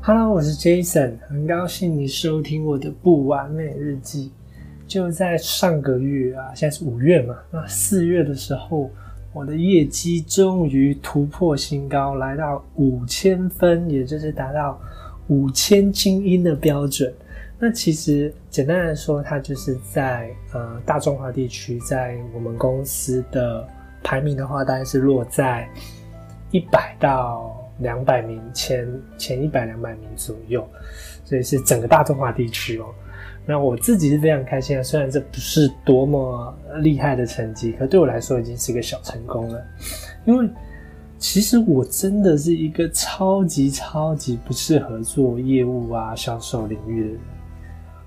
Hello，我是 Jason，很高兴你收听我的不完美日记。就在上个月啊，现在是五月嘛，那四月的时候，我的业绩终于突破新高，来到五千分，也就是达到五千精英的标准。那其实简单来说，它就是在呃大中华地区，在我们公司的排名的话，大概是落在一百到。两百名前前一百两百名左右，所以是整个大中华地区哦。那我自己是非常开心啊，虽然这不是多么厉害的成绩，可对我来说已经是一个小成功了。因为其实我真的是一个超级超级不适合做业务啊销售领域的人。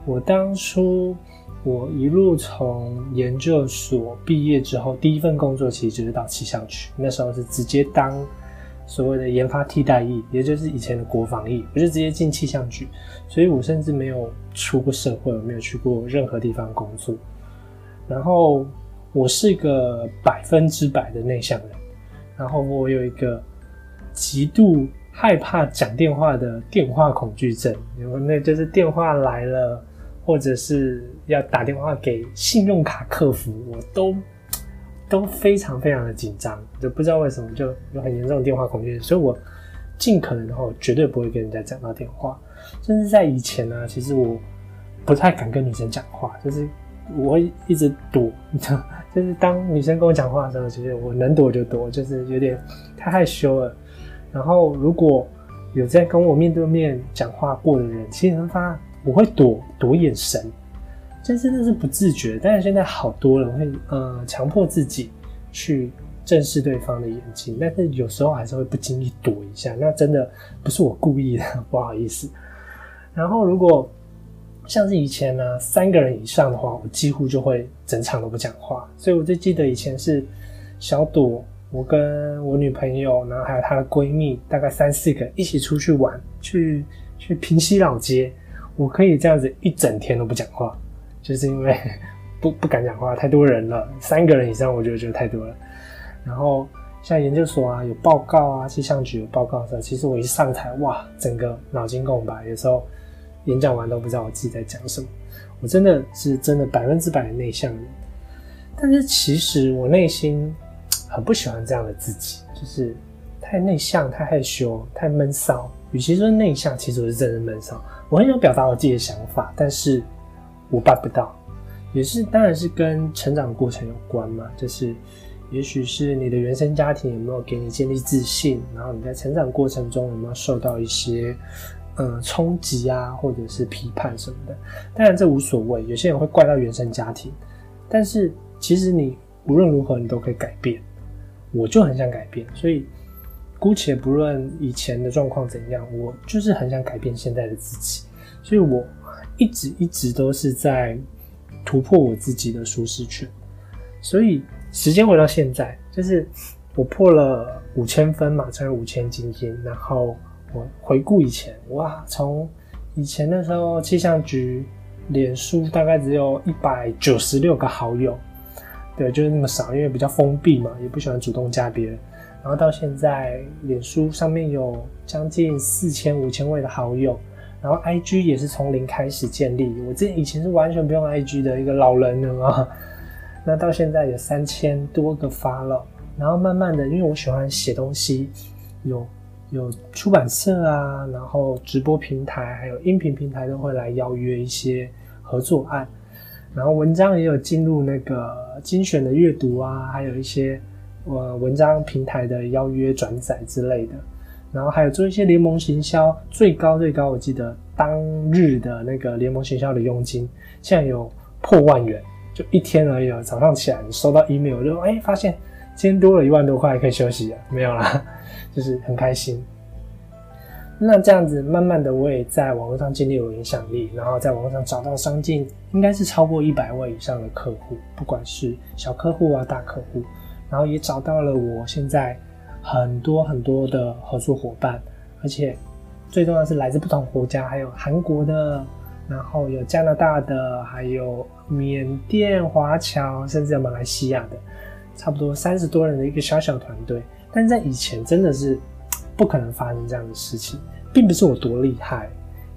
我当初我一路从研究所毕业之后，第一份工作其实就是到气象局，那时候是直接当。所谓的研发替代役，也就是以前的国防役，我就直接进气象局，所以我甚至没有出过社会，没有去过任何地方工作。然后我是一个百分之百的内向人，然后我有一个极度害怕讲电话的电话恐惧症，因为那就是电话来了，或者是要打电话给信用卡客服，我都。都非常非常的紧张，就不知道为什么就有很严重的电话恐惧，所以我尽可能的话，绝对不会跟人家讲到电话。甚至在以前呢，其实我不太敢跟女生讲话，就是我会一直躲，你知道，就是当女生跟我讲话的时候，其实我能躲就躲，就是有点太害羞了。然后如果有在跟我面对面讲话过的人，其实发现我会躲躲眼神。但真的是不自觉，但是现在好多人会呃强迫自己去正视对方的眼睛，但是有时候还是会不经意躲一下，那真的不是我故意的，不好意思。然后如果像是以前呢，三个人以上的话，我几乎就会整场都不讲话。所以我就记得以前是小朵，我跟我女朋友，然后还有她的闺蜜，大概三四个一起出去玩，去去平西老街，我可以这样子一整天都不讲话。就是因为不不敢讲话，太多人了，三个人以上，我就觉得太多了。然后像研究所啊，有报告啊，气象局有报告的时候，其实我一上台，哇，整个脑筋空白，有时候演讲完都不知道我自己在讲什么。我真的是真的百分之百的内向人，但是其实我内心很不喜欢这样的自己，就是太内向、太害羞、太闷骚。与其说内向，其实我是真的闷骚。我很想表达我自己的想法，但是。我办不到，也是，当然是跟成长过程有关嘛。就是，也许是你的原生家庭有没有给你建立自信，然后你在成长过程中有没有受到一些，呃，冲击啊，或者是批判什么的。当然这无所谓，有些人会怪到原生家庭，但是其实你无论如何你都可以改变。我就很想改变，所以姑且不论以前的状况怎样，我就是很想改变现在的自己，所以我。一直一直都是在突破我自己的舒适圈，所以时间回到现在，就是我破了五千分嘛，成为五千精英。然后我回顾以前，哇，从以前的时候，气象局脸书大概只有一百九十六个好友，对，就是那么少，因为比较封闭嘛，也不喜欢主动加别人。然后到现在，脸书上面有将近四千五千位的好友。然后 I G 也是从零开始建立，我这以前是完全不用 I G 的一个老人了嘛。那到现在有三千多个发了，然后慢慢的，因为我喜欢写东西，有有出版社啊，然后直播平台还有音频平台都会来邀约一些合作案，然后文章也有进入那个精选的阅读啊，还有一些呃文章平台的邀约转载之类的。然后还有做一些联盟行销，最高最高，我记得当日的那个联盟行销的佣金，现在有破万元，就一天而已。早上起来收到 email，就哎发现今天多了一万多块，可以休息了，没有啦，就是很开心。那这样子，慢慢的我也在网络上建立有影响力，然后在网络上找到商近，应该是超过一百位以上的客户，不管是小客户啊大客户，然后也找到了我现在。很多很多的合作伙伴，而且最重要是来自不同国家，还有韩国的，然后有加拿大的，还有缅甸华侨，甚至有马来西亚的，差不多三十多人的一个小小团队。但在以前真的是不可能发生这样的事情，并不是我多厉害，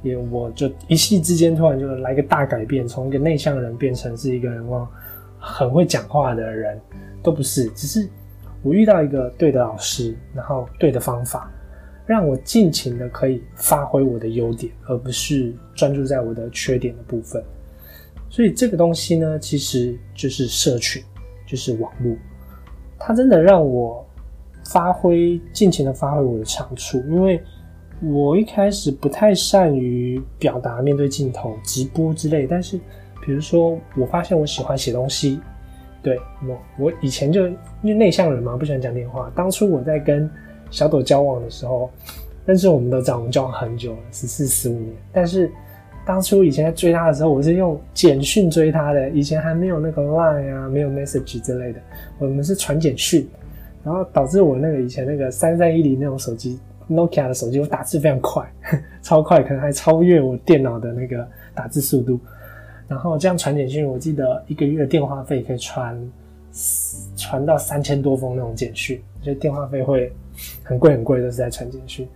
也我就一夕之间突然就来个大改变，从一个内向的人变成是一个很会讲话的人，都不是，只是我遇到一个对的老师，然后对的方法，让我尽情的可以发挥我的优点，而不是专注在我的缺点的部分。所以这个东西呢，其实就是社群，就是网络，它真的让我。发挥尽情的发挥我的长处，因为我一开始不太善于表达，面对镜头、直播之类。但是，比如说，我发现我喜欢写东西，对我，我以前就因为内向人嘛，不喜欢讲电话。当初我在跟小朵交往的时候，但是我们都知道，我们交往很久了，十四、十五年。但是当初以前在追她的时候，我是用简讯追她的，以前还没有那个 Line 啊，没有 Message 之类的，我们是传简讯。然后导致我那个以前那个三三一零那种手机，Nokia 的手机，我打字非常快，超快，可能还超越我电脑的那个打字速度。然后这样传简讯，我记得一个月电话费可以传传到三千多封那种简讯，就电话费会很贵很贵，都是在传简讯，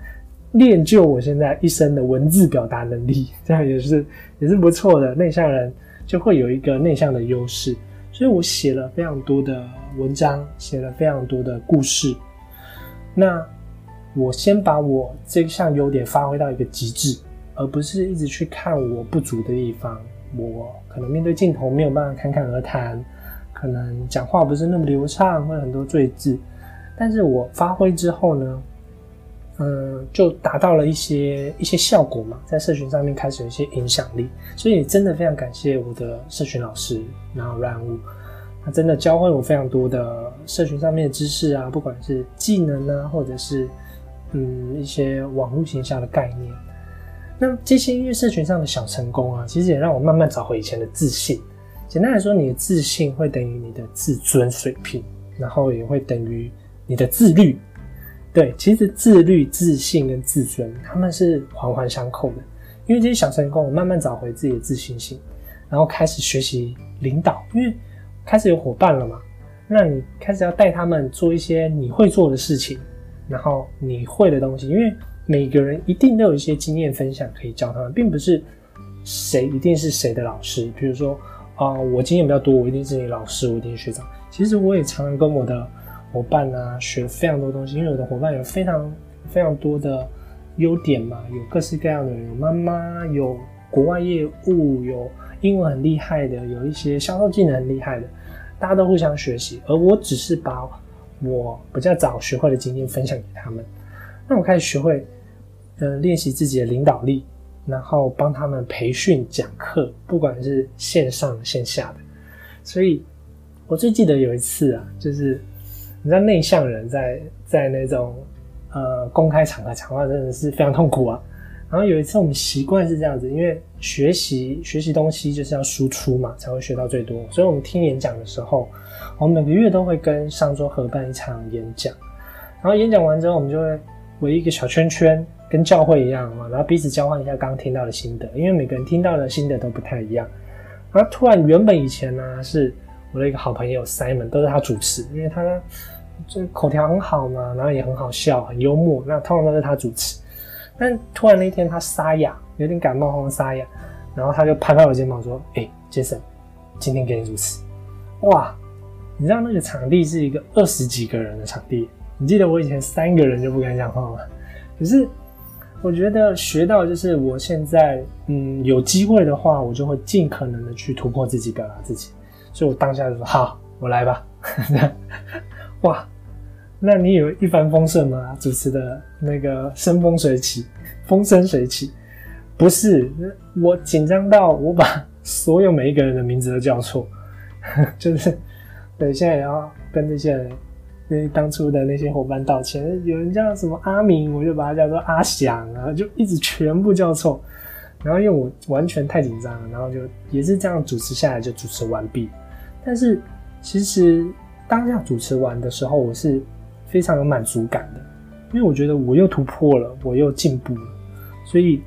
练就我现在一身的文字表达能力，这样也是也是不错的。内向人就会有一个内向的优势。所以我写了非常多的文章，写了非常多的故事。那我先把我这项优点发挥到一个极致，而不是一直去看我不足的地方。我可能面对镜头没有办法侃侃而谈，可能讲话不是那么流畅，会很多赘字。但是我发挥之后呢？嗯，就达到了一些一些效果嘛，在社群上面开始有一些影响力，所以真的非常感谢我的社群老师，然后软物，他真的教会我非常多的社群上面的知识啊，不管是技能啊，或者是嗯一些网络形象的概念。那这些音乐社群上的小成功啊，其实也让我慢慢找回以前的自信。简单来说，你的自信会等于你的自尊水平，然后也会等于你的自律。对，其实自律、自信跟自尊，他们是环环相扣的。因为这些小成功，我慢慢找回自己的自信心，然后开始学习领导，因为开始有伙伴了嘛。那你开始要带他们做一些你会做的事情，然后你会的东西。因为每个人一定都有一些经验分享可以教他们，并不是谁一定是谁的老师。比如说啊，我经验比较多，我一定是你老师，我一定是学长。其实我也常常跟我的。伙伴啊，学非常多东西，因为我的伙伴有非常非常多的优点嘛，有各式各样的人，有妈妈，有国外业务，有英文很厉害的，有一些销售技能很厉害的，大家都互相学习，而我只是把我比较早学会的经验分享给他们，那我开始学会，呃，练习自己的领导力，然后帮他们培训讲课，不管是线上线下的，所以我最记得有一次啊，就是。你知道内向人在在那种呃公开场合讲话真的是非常痛苦啊。然后有一次我们习惯是这样子，因为学习学习东西就是要输出嘛，才会学到最多。所以我们听演讲的时候，我们每个月都会跟上周合办一场演讲。然后演讲完之后，我们就会围一个小圈圈，跟教会一样嘛，然后彼此交换一下刚刚听到的心得，因为每个人听到的心得都不太一样。然后突然原本以前呢是我的一个好朋友 Simon，都是他主持，因为他。就口条很好嘛，然后也很好笑，很幽默。那通常都是他主持，但突然那天他沙哑，有点感冒，后沙哑，然后他就拍拍我肩膀说：“哎，杰森，今天给你主持。”哇，你知道那个场地是一个二十几个人的场地，你记得我以前三个人就不敢讲话吗？可是我觉得学到就是我现在，嗯，有机会的话，我就会尽可能的去突破自己，表达自己。所以我当下就说：“好，我来吧。”哇，那你有一帆风顺吗？主持的那个风风水起，风生水起，不是我紧张到我把所有每一个人的名字都叫错，就是对，现在也要跟这些人，跟当初的那些伙伴道歉。有人叫什么阿明，我就把他叫做阿翔啊，就一直全部叫错。然后因为我完全太紧张了，然后就也是这样主持下来就主持完毕。但是其实。当下主持完的时候，我是非常有满足感的，因为我觉得我又突破了，我又进步了，所以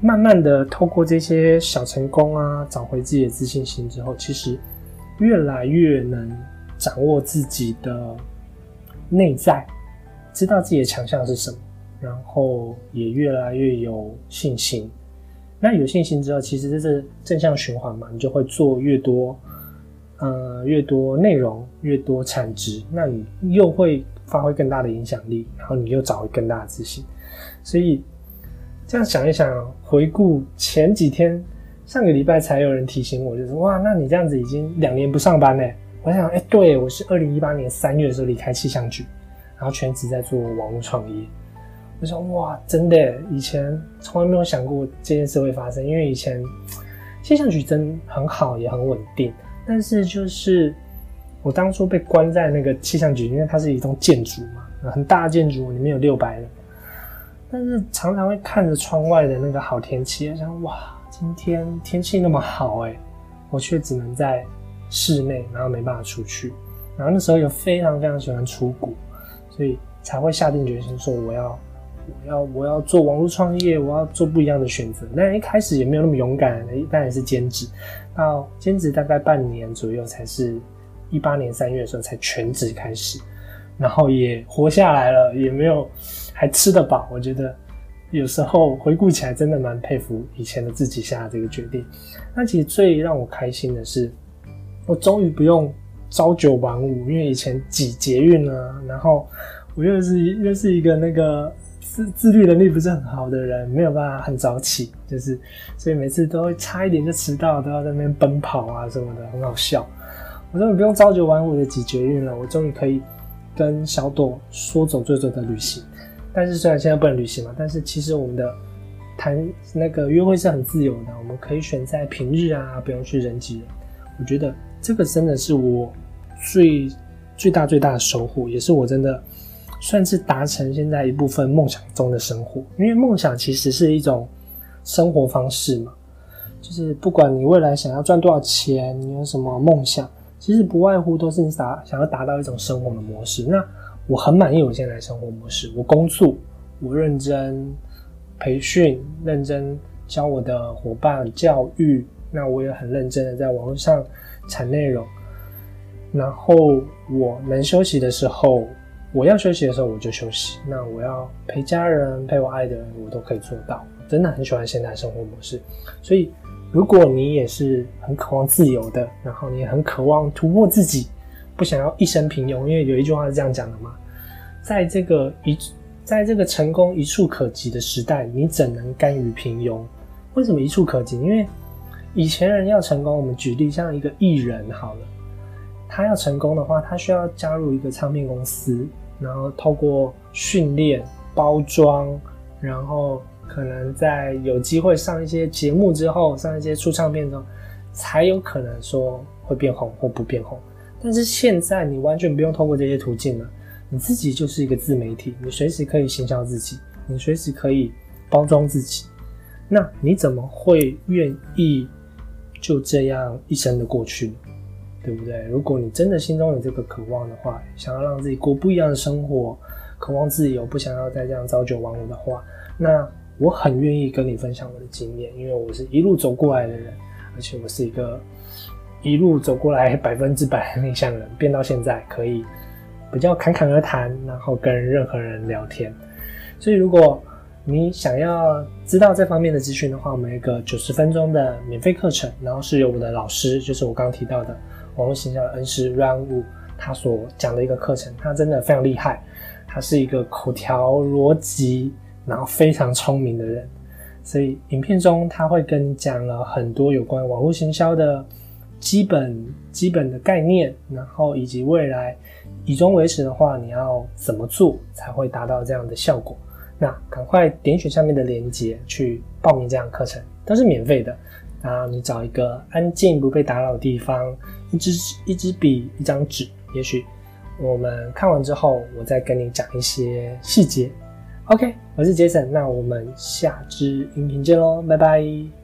慢慢的透过这些小成功啊，找回自己的自信心之后，其实越来越能掌握自己的内在，知道自己的强项是什么，然后也越来越有信心。那有信心之后，其实这是正向循环嘛，你就会做越多，呃，越多内容，越多产值，那你又会发挥更大的影响力，然后你又找回更大的自信。所以这样想一想，回顾前几天，上个礼拜才有人提醒我，就是哇，那你这样子已经两年不上班嘞。我想，哎，对我是二零一八年三月的时候离开气象局，然后全职在做网络创业。我想哇，真的，以前从来没有想过这件事会发生。因为以前气象局真很好，也很稳定。但是就是我当初被关在那个气象局，因为它是一栋建筑嘛，很大的建筑，里面有六百人。但是常常会看着窗外的那个好天气，想哇，今天天气那么好哎，我却只能在室内，然后没办法出去。然后那时候又非常非常喜欢出国，所以才会下定决心说我要。我要我要做网络创业，我要做不一样的选择。但一开始也没有那么勇敢，一般也是兼职。到兼职大概半年左右，才是一八年三月的时候才全职开始，然后也活下来了，也没有还吃得饱。我觉得有时候回顾起来，真的蛮佩服以前的自己下的这个决定。那其实最让我开心的是，我终于不用朝九晚五，因为以前挤捷运啊，然后我又是又是一个那个。自自律能力不是很好的人，没有办法很早起，就是所以每次都会差一点就迟到，都要在那边奔跑啊什么的，很好笑。我终于不用朝九晚五的挤捷运了，我终于可以跟小朵说走就走的旅行。但是虽然现在不能旅行嘛，但是其实我们的谈那个约会是很自由的，我们可以选在平日啊，不用去人挤人。我觉得这个真的是我最最大最大的收获，也是我真的。算是达成现在一部分梦想中的生活，因为梦想其实是一种生活方式嘛，就是不管你未来想要赚多少钱，你有什么梦想，其实不外乎都是你达想要达到一种生活的模式。那我很满意我现在的生活模式，我工作，我认真培训，认真教我的伙伴教育，那我也很认真的在网络上产内容，然后我能休息的时候。我要休息的时候我就休息，那我要陪家人、陪我爱的人，我都可以做到。真的很喜欢现在生活模式，所以如果你也是很渴望自由的，然后你也很渴望突破自己，不想要一生平庸，因为有一句话是这样讲的嘛，在这个一在这个成功一触可及的时代，你怎能甘于平庸？为什么一触可及？因为以前人要成功，我们举例像一个艺人好了，他要成功的话，他需要加入一个唱片公司。然后透过训练、包装，然后可能在有机会上一些节目之后，上一些出唱片之后，才有可能说会变红或不变红。但是现在你完全不用透过这些途径了，你自己就是一个自媒体，你随时可以行销自己，你随时可以包装自己。那你怎么会愿意就这样一生的过去呢？对不对？如果你真的心中有这个渴望的话，想要让自己过不一样的生活，渴望自由，不想要再这样朝九晚五的话，那我很愿意跟你分享我的经验，因为我是一路走过来的人，而且我是一个一路走过来 百分之百的内向人，变到现在可以比较侃侃而谈，然后跟任何人聊天。所以，如果你想要知道这方面的资讯的话，我们有一个九十分钟的免费课程，然后是由我的老师，就是我刚刚提到的。网络形象的恩师 Run Wu，他所讲的一个课程，他真的非常厉害。他是一个口条逻辑，然后非常聪明的人。所以影片中他会跟你讲了很多有关网络行销的基本基本的概念，然后以及未来以终为始的话，你要怎么做才会达到这样的效果？那赶快点选下面的链接去报名这样课程，都是免费的。然后你找一个安静不被打扰的地方，一支一支笔，一张纸。也许我们看完之后，我再跟你讲一些细节。OK，我是杰森，那我们下支音频见喽，拜拜。